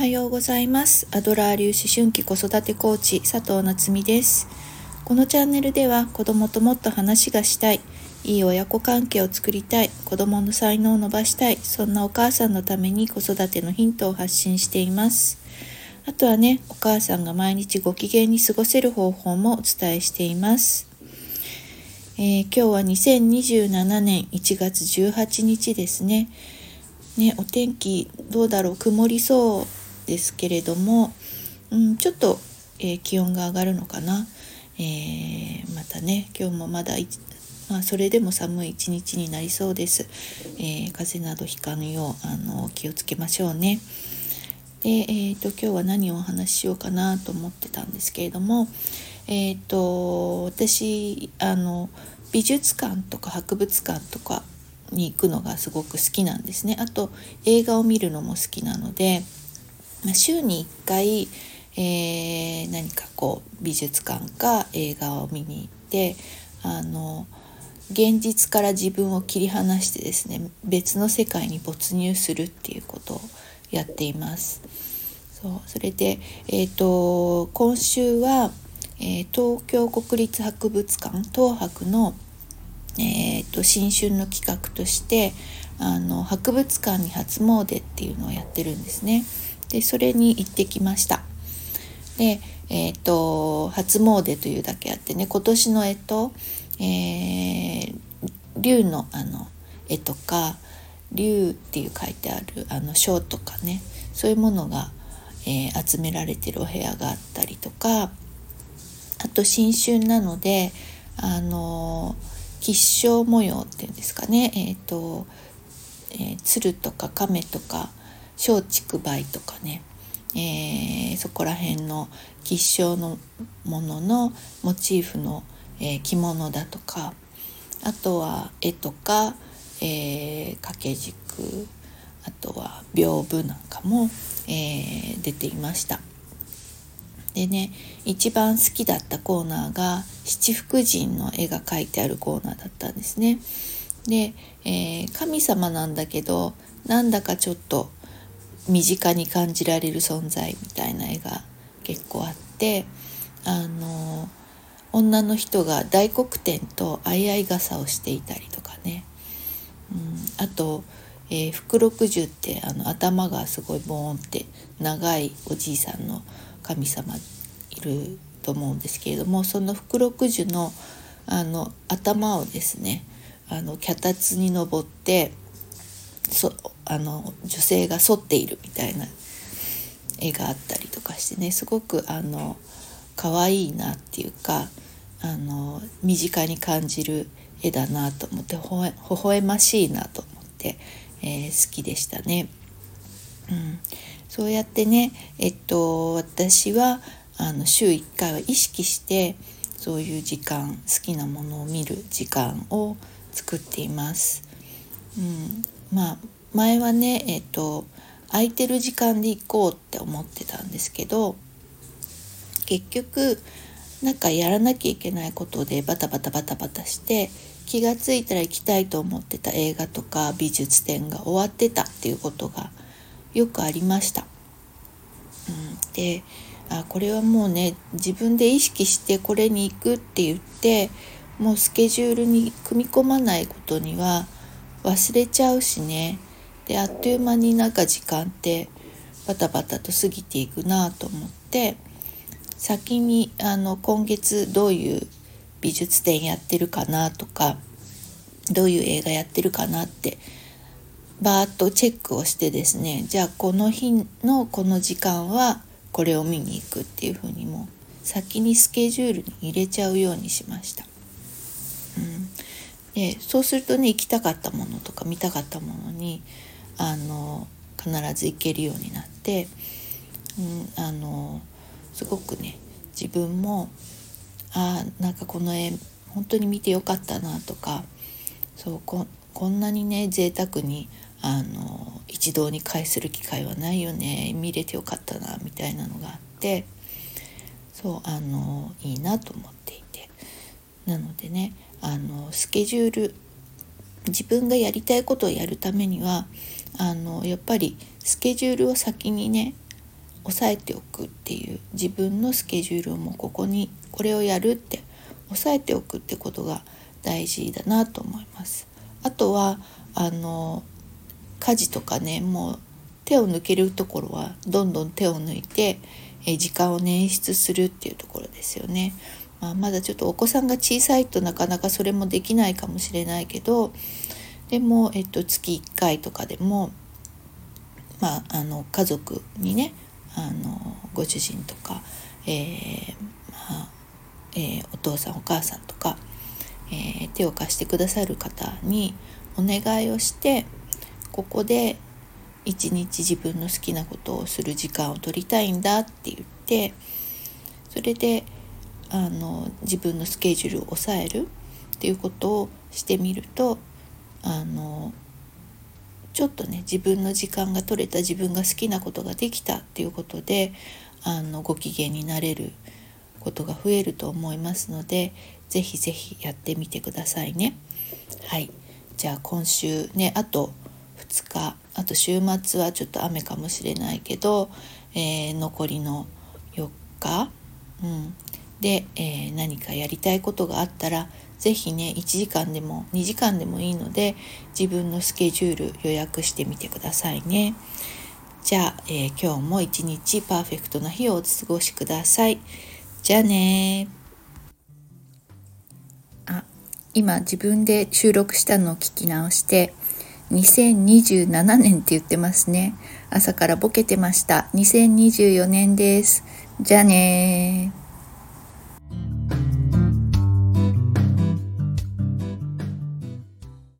はようございます。アドラー流思春期子育てコーチ佐藤夏実です。このチャンネルでは子供ともっと話がしたいいい親子関係を作りたい子供の才能を伸ばしたいそんなお母さんのために子育てのヒントを発信しています。あとはねお母さんが毎日ご機嫌に過ごせる方法もお伝えしています。えー、今日は2027年1月18日ですね。ね、お天気どうだろう？曇りそう。ですけれども、うん、ちょっと、えー、気温が上がるのかな、えー、またね今日もまだまあ、それでも寒い一日になりそうです、えー、風邪などひかぬようあの気をつけましょうね。で、えーと、今日は何をお話ししようかなと思ってたんですけれどもえっ、ー、と私あの美術館とか博物館とかに行くのがすごく好きなんですね。あと映画を見るのも好きなので、まあ、週に1回、えー、何かこう美術館か映画を見に行ってあの現実から自分を切り離してですね別の世界に没入するっていうことをやっています。そうそれで、えーと、今週は、えー、東京国立博物館東博のえーと、新春の企画としてあの博物館に初詣っていうのをやってるんですね。でそれに行ってきました。で、えーと、初詣というだけあってね今年の干支、えー、龍のあの絵とか龍っていう書いてあるあの章とかねそういうものが、えー、集められてるお部屋があったりとかあと新春なのであの吉祥模様っていうんですかね、えーとえー、鶴とか亀とか松竹梅とかね、えー、そこら辺の吉祥のもののモチーフの、えー、着物だとかあとは絵とか、えー、掛け軸あとは屏風なんかも、えー、出ていました。でね一番好きだったコーナーが七福神の絵が描いてあるコーナーだったんですね。で、えー、神様なんだけどなんだかちょっと身近に感じられる存在みたいな絵が結構あってあの女の人が大黒天と相合い傘をしていたりとかね、うん、あと、えー、福六十ってあの頭がすごいボーンって長いおじいさんの神様いると思うんですけれどもその福禄寿のあの頭をですねあの脚立に登ってそあの女性が反っているみたいな絵があったりとかしてねすごくあの可愛いなっていうかあの身近に感じる絵だなと思ってほ微笑ましいなと思って、えー、好きでしたね。うん、そうやってね、えっと、私はあの週1回は意識してそういう時間好きなものを見る時間を作っています。うん、まあ前はね、えっと、空いてる時間で行こうって思ってたんですけど結局なんかやらなきゃいけないことでバタバタバタバタして気が付いたら行きたいと思ってた映画とか美術展が終わってたっていうことがよくありました。うん、であこれはもうね自分で意識してこれに行くって言ってもうスケジュールに組み込まないことには忘れちゃうしねであっという間になんか時間ってバタバタと過ぎていくなと思って先にあの今月どういう美術展やってるかなとかどういう映画やってるかなってバーッとチェックをしてですねじゃあこの日のこの時間はこれを見に行くっていうふうにも先にスケジュールに入れちゃうようにしました。うん、でそうするとね行きたかったものとか見たかったものにあの必ず行けるようになって、うん、あのすごくね自分もあなんかこの絵本当に見てよかったなとかそうここんなにね贅沢にあの一堂に会する機会はないよね見れてよかったなみたいなのがあってそうあのいいなと思っていて。なのでねあのスケジュール自分がやりたいことをやるためにはあのやっぱりスケジュールを先にね押さえておくっていう自分のスケジュールをもうここにこれをやるって押さえておくってことが大事だなと思います。あとはあの家事とかねもう手を抜けるところはどんどん手を抜いてえ時間を捻出するっていうところですよね。まあ、まだちょっとお子さんが小さいとなかなかそれもできないかもしれないけどでも、えっと、月1回とかでも、まあ、あの家族にねあのご主人とか、えーまあえー、お父さんお母さんとか、えー、手を貸してくださる方にお願いをしてここで一日自分の好きなことをする時間を取りたいんだって言ってそれであの自分のスケジュールを抑えるっていうことをしてみるとあのちょっとね自分の時間が取れた自分が好きなことができたっていうことであのご機嫌になれることが増えると思いますので是非是非やってみてくださいね。はい。じゃあ今週ねあと2日あと週末はちょっと雨かもしれないけど、えー、残りの4日、うん、で、えー、何かやりたいことがあったら是非ね1時間でも2時間でもいいので自分のスケジュール予約してみてくださいね。じゃあ、えー、今日も一日パーフェクトな日をお過ごしください。じゃあねあ、今自分で収録したのを聞き直して2027年って言ってますね。朝からボケてました。2024年です。じゃあね